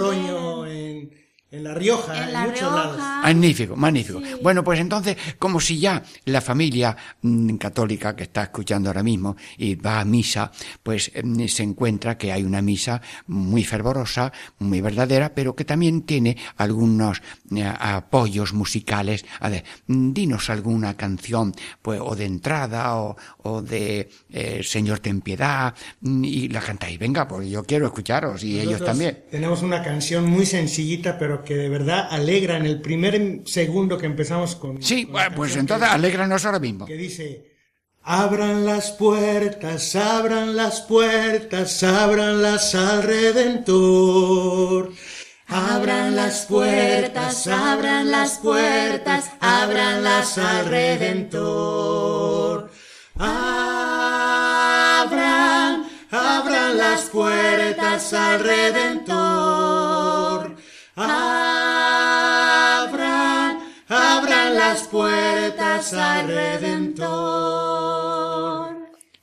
En, en La Rioja, En muchos lados. Magnífico, magnífico. Sí. Bueno, pues entonces, como si ya la familia mm, católica que está escuchando ahora mismo y va a misa, pues mm, se encuentra que hay una misa muy fervorosa, muy verdadera, pero que también tiene algunos eh, apoyos musicales. A ver, mm, dinos alguna canción, pues, o de entrada, o, o de eh, Señor ten piedad, y la cantáis. Venga, pues yo quiero escucharos, y ellos también. Tenemos una canción muy sencillita, pero que de verdad alegra en el primer segundo que empezamos con. Sí, con bueno, pues entonces que- alégranos ahora mismo. que dice, abran las puertas, abran las puertas, ábranlas al Redentor. Abran las puertas, abran las puertas, ábranlas al Redentor. Abran, abran las puertas al Redentor. Abran, abran las puertas al Redentor.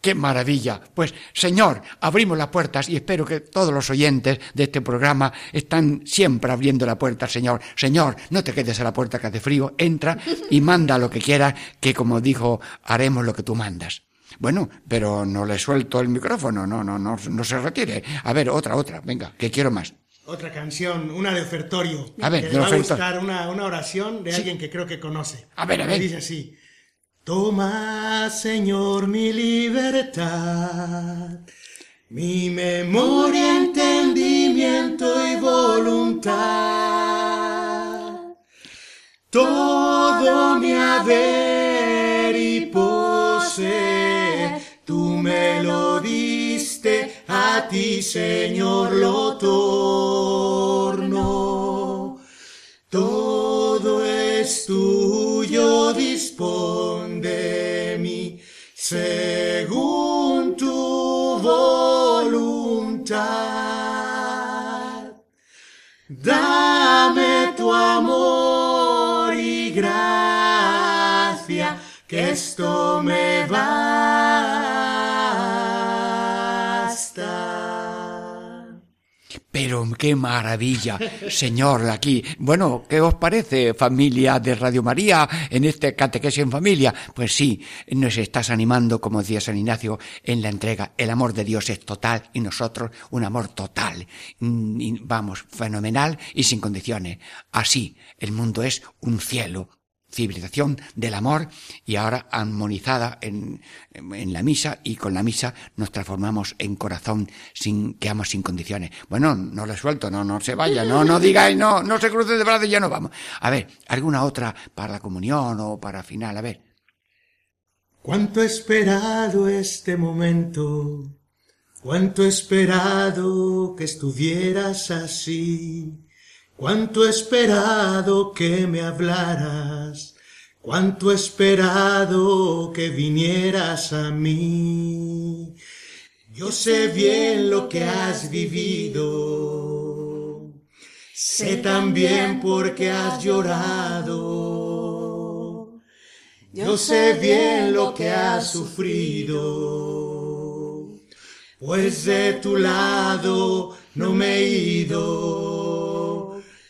¡Qué maravilla! Pues, Señor, abrimos las puertas y espero que todos los oyentes de este programa están siempre abriendo la puerta, Señor. Señor, no te quedes a la puerta que hace frío, entra y manda lo que quieras, que como dijo, haremos lo que tú mandas. Bueno, pero no le suelto el micrófono, no, no, no, no se retire. A ver, otra, otra, venga, que quiero más. Otra canción, una de ofertorio. A ver, que de va a gustar una, una oración de alguien que creo que conoce. A ver, a ver. Dice así. Toma, Señor, mi libertad, mi memoria, entendimiento y voluntad. Todo mi haber y poseer, tú me lo diste, a ti, Señor, lo torno. Qué maravilla, Señor, aquí. Bueno, ¿qué os parece, familia de Radio María, en este catequesis en familia? Pues sí, nos estás animando, como decía San Ignacio, en la entrega. El amor de Dios es total y nosotros un amor total. Mm, Vamos, fenomenal y sin condiciones. Así, el mundo es un cielo civilización del amor y ahora armonizada en, en la misa y con la misa nos transformamos en corazón sin que amos sin condiciones. Bueno, no le suelto, no, no se vaya, no, no digáis, no, no se cruce de brazos y ya no vamos. A ver, alguna otra para la comunión o para final, a ver. Cuánto he esperado este momento, cuánto he esperado que estuvieras así. Cuánto he esperado que me hablaras, cuánto he esperado que vinieras a mí. Yo sé bien lo que has vivido, sé también por qué has llorado. Yo sé bien lo que has sufrido, pues de tu lado no me he ido,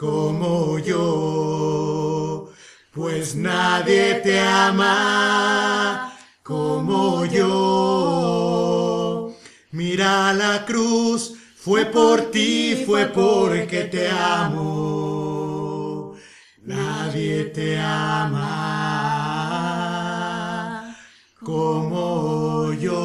como yo, pues nadie te ama como yo. Mira la cruz, fue por ti, fue porque te amo. Nadie te ama como yo.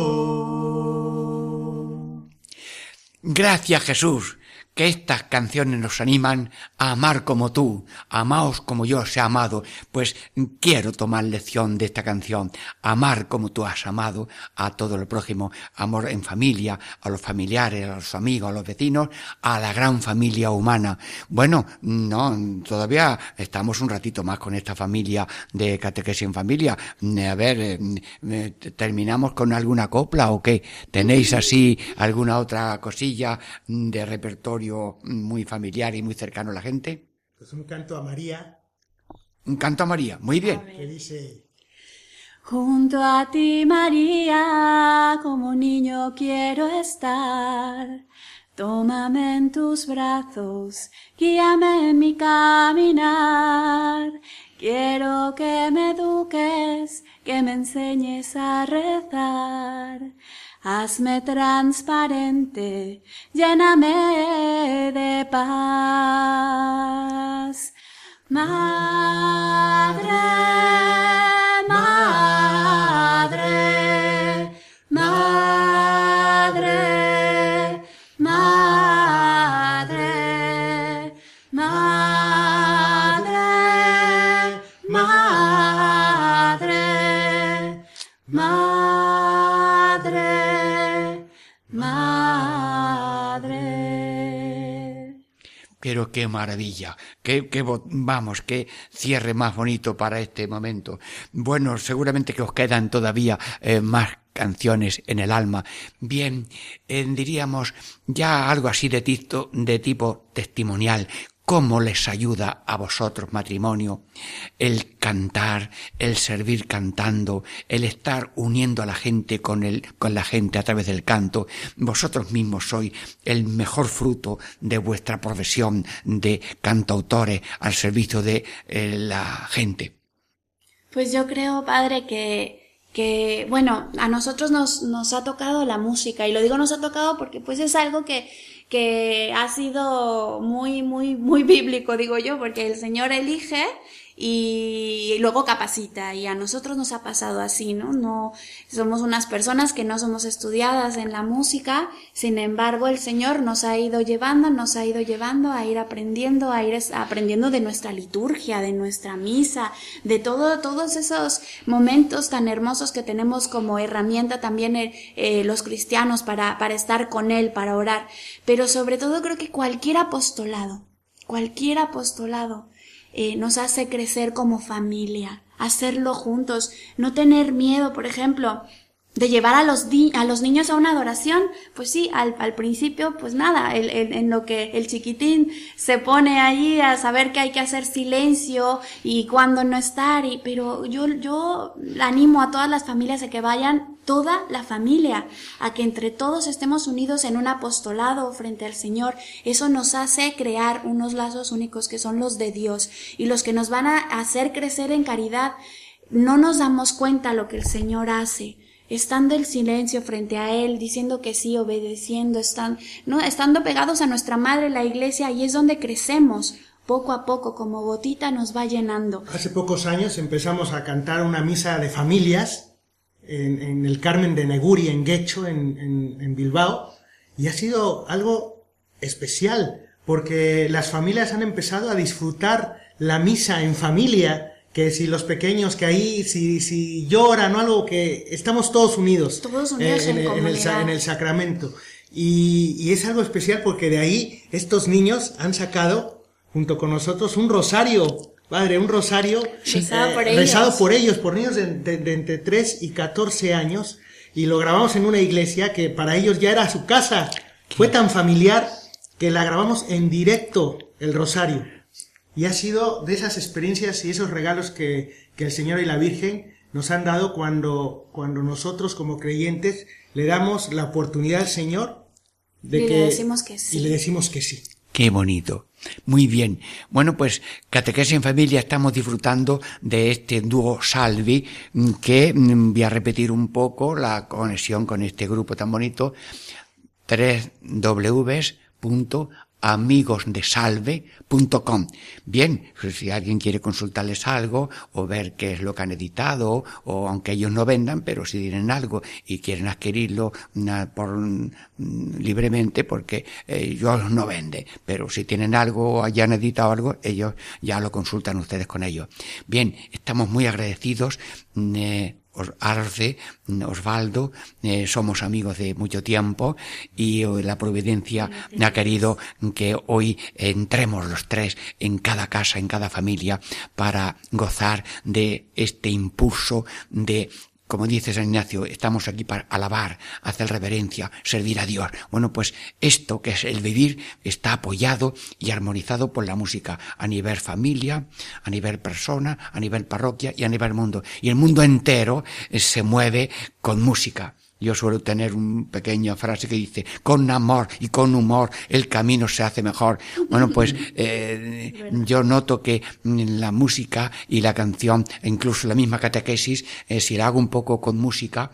Gracias Jesús, que estas canciones nos animan a amar como tú, amaos como yo os he amado, pues quiero tomar lección de esta canción, amar como tú has amado a todo el prójimo, amor en familia, a los familiares, a los amigos, a los vecinos, a la gran familia humana. Bueno, no, todavía estamos un ratito más con esta familia de catequesis en familia. A ver, eh, eh, ¿terminamos con alguna copla o qué? ¿Tenéis así alguna otra cosilla de repertorio muy familiar y muy cercano a la gente? Pues un canto a María Un canto a María, muy bien. que dice, Junto a ti, María, como niño quiero estar. Tómame en tus brazos, guíame en mi caminar. Quiero que me eduques, que me enseñes a rezar. Hazme transparente, lléname de paz. Madre, madre, Pero qué maravilla, qué, qué, vamos, qué cierre más bonito para este momento. Bueno, seguramente que os quedan todavía eh, más canciones en el alma. Bien, eh, diríamos ya algo así de, de tipo testimonial. ¿Cómo les ayuda a vosotros, matrimonio, el cantar, el servir cantando, el estar uniendo a la gente con, el, con la gente a través del canto? Vosotros mismos sois el mejor fruto de vuestra profesión de cantautores al servicio de eh, la gente. Pues yo creo, padre, que, que bueno, a nosotros nos, nos ha tocado la música, y lo digo nos ha tocado porque pues es algo que, que ha sido muy, muy, muy bíblico, digo yo, porque el Señor elige y luego capacita y a nosotros nos ha pasado así, ¿no? No somos unas personas que no somos estudiadas en la música, sin embargo el Señor nos ha ido llevando, nos ha ido llevando a ir aprendiendo, a ir aprendiendo de nuestra liturgia, de nuestra misa, de todo, todos esos momentos tan hermosos que tenemos como herramienta también eh, eh, los cristianos para, para estar con Él, para orar. Pero sobre todo creo que cualquier apostolado, cualquier apostolado, eh, nos hace crecer como familia, hacerlo juntos, no tener miedo, por ejemplo, de llevar a los, a los niños a una adoración, pues sí, al, al principio, pues nada, el- en lo que el chiquitín se pone allí a saber que hay que hacer silencio y cuándo no estar, y, pero yo, yo animo a todas las familias a que vayan, toda la familia, a que entre todos estemos unidos en un apostolado frente al Señor. Eso nos hace crear unos lazos únicos que son los de Dios y los que nos van a hacer crecer en caridad. No nos damos cuenta lo que el Señor hace estando en silencio frente a Él, diciendo que sí, obedeciendo, están, no, estando pegados a nuestra madre, la iglesia, y es donde crecemos poco a poco, como gotita, nos va llenando. Hace pocos años empezamos a cantar una misa de familias en, en el Carmen de Neguri, en Guecho, en- en Bilbao, y ha sido algo especial, porque las familias han empezado a disfrutar la misa en familia, que si los pequeños que ahí, si, si lloran o algo, que estamos todos unidos. Todos unidos en el, el, en el sacramento. Y, y es algo especial porque de ahí estos niños han sacado, junto con nosotros, un rosario, padre, un rosario Rezado por ellos. rezado por ellos, por niños de, de- de entre 3 y 14 años, y lo grabamos en una iglesia que para ellos ya era su casa. Fue tan familiar que la grabamos en directo, el rosario. Y ha sido de esas experiencias y esos regalos que, que el Señor y la Virgen nos han dado cuando, cuando nosotros como creyentes le damos la oportunidad al Señor de Y le que decimos que sí. y le decimos que sí. Qué bonito. Muy bien. Bueno, pues Catequesis en Familia estamos disfrutando de este dúo Salvi, mm, que mm, voy a repetir un poco la conexión con este grupo tan bonito. www.amigosdesalve.com Bien, pues si alguien quiere consultarles algo o ver qué es lo que han editado o aunque ellos no vendan, pero si tienen algo y quieren adquirirlo na- por mm, libremente porque eh, ellos no vende, pero si tienen algo o hayan editado algo, ellos ya lo consultan ustedes con ellos. Bien, estamos muy agradecidos. mm, eh, Arce, mm, Osvaldo, eh, somos amigos de mucho tiempo y eh, la providencia ha querido que hoy entremos los tres en cada casa, en cada familia, para gozar de este impulso de como dice San Ignacio, estamos aquí para alabar, hacer reverencia, servir a Dios. Bueno, pues esto que es el vivir está apoyado y armonizado por la música a nivel familia, a nivel persona, a nivel parroquia y a nivel mundo. Y el mundo entero eh, se mueve con música. Yo suelo tener una pequeña frase que dice, con amor y con humor el camino se hace mejor. Bueno, pues *laughs* eh, yo noto que la música y la canción, incluso la misma catequesis, eh, si la hago un poco con música,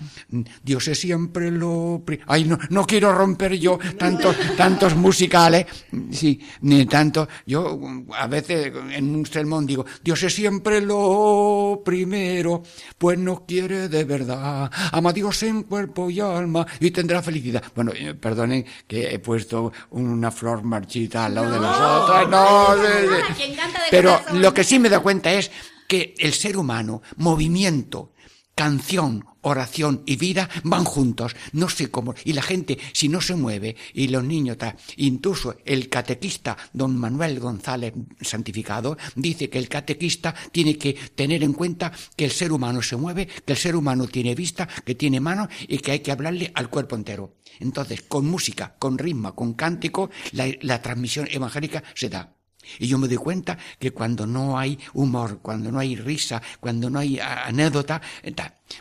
Dios es siempre lo... Ay, no, no quiero romper yo tantos, *laughs* tantos musicales, sí, ni tanto. Yo a veces en un sermón digo, Dios es siempre lo primero, pues nos quiere de verdad. Ama a Dios en cuerpo y alma y tendrá felicidad. Bueno, eh, perdonen que he puesto una flor marchita al lado de las otras. No, no, de- de- nada, quien canta de pero lo que sí me da cuenta es que el ser humano, movimiento, canción, oración y vida van juntos. No sé cómo. Y la gente, si no se mueve, y los niños, incluso el catequista don Manuel González Santificado dice que el catequista tiene que tener en cuenta que el ser humano se mueve, que el ser humano tiene vista, que tiene mano y que hay que hablarle al cuerpo entero. Entonces, con música, con ritmo, con cántico, la, la transmisión evangélica se da. Y yo me doy cuenta que cuando no hay humor, cuando no hay risa, cuando no hay a- anécdota, eh.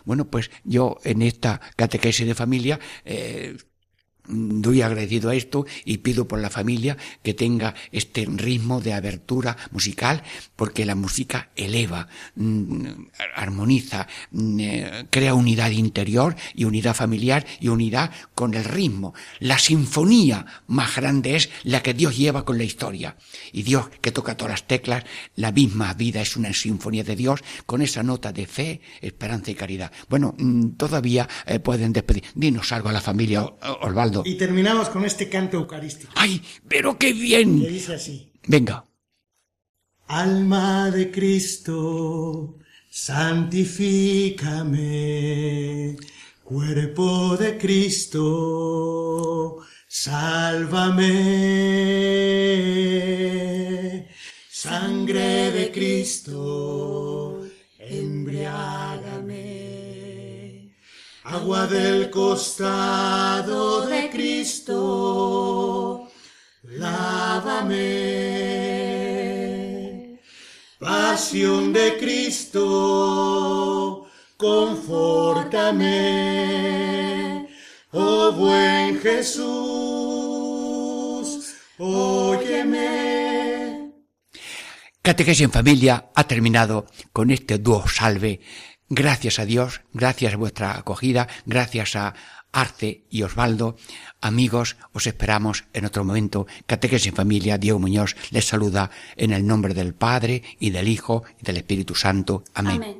Bueno, pues yo en esta catequesis de familia eh, doy agradecido a esto y pido por la familia que tenga este ritmo de abertura musical porque la música eleva, mm, armoniza, mm, eh, crea unidad interior y unidad familiar y unidad con el ritmo. La sinfonía más grande es la que Dios lleva con la historia. Y Dios que toca todas las teclas, la misma vida es una sinfonía de Dios con esa nota de fe, esperanza y caridad. Bueno, mm, todavía eh, pueden despedir. Dinos algo a la familia, O- Y terminamos con este canto eucarístico, ¡Ay, pero qué que bien! dice así. Venga. Alma de Cristo, santifícame. Cuerpo de Cristo, sálvame. Sangre de Cristo, embriágame. Agua del costado de Cristo, lávame. Pasión de Cristo, confórtame. Oh buen Jesús, óyeme. Catequesis en familia ha terminado con este dúo salve. Gracias a Dios, gracias a vuestra acogida, gracias a, Arce y Osvaldo. Amigos, os esperamos en otro momento. Catequesis en familia, Diego Muñoz les saluda en el nombre del Padre y del Hijo y del Espíritu Santo. Amén.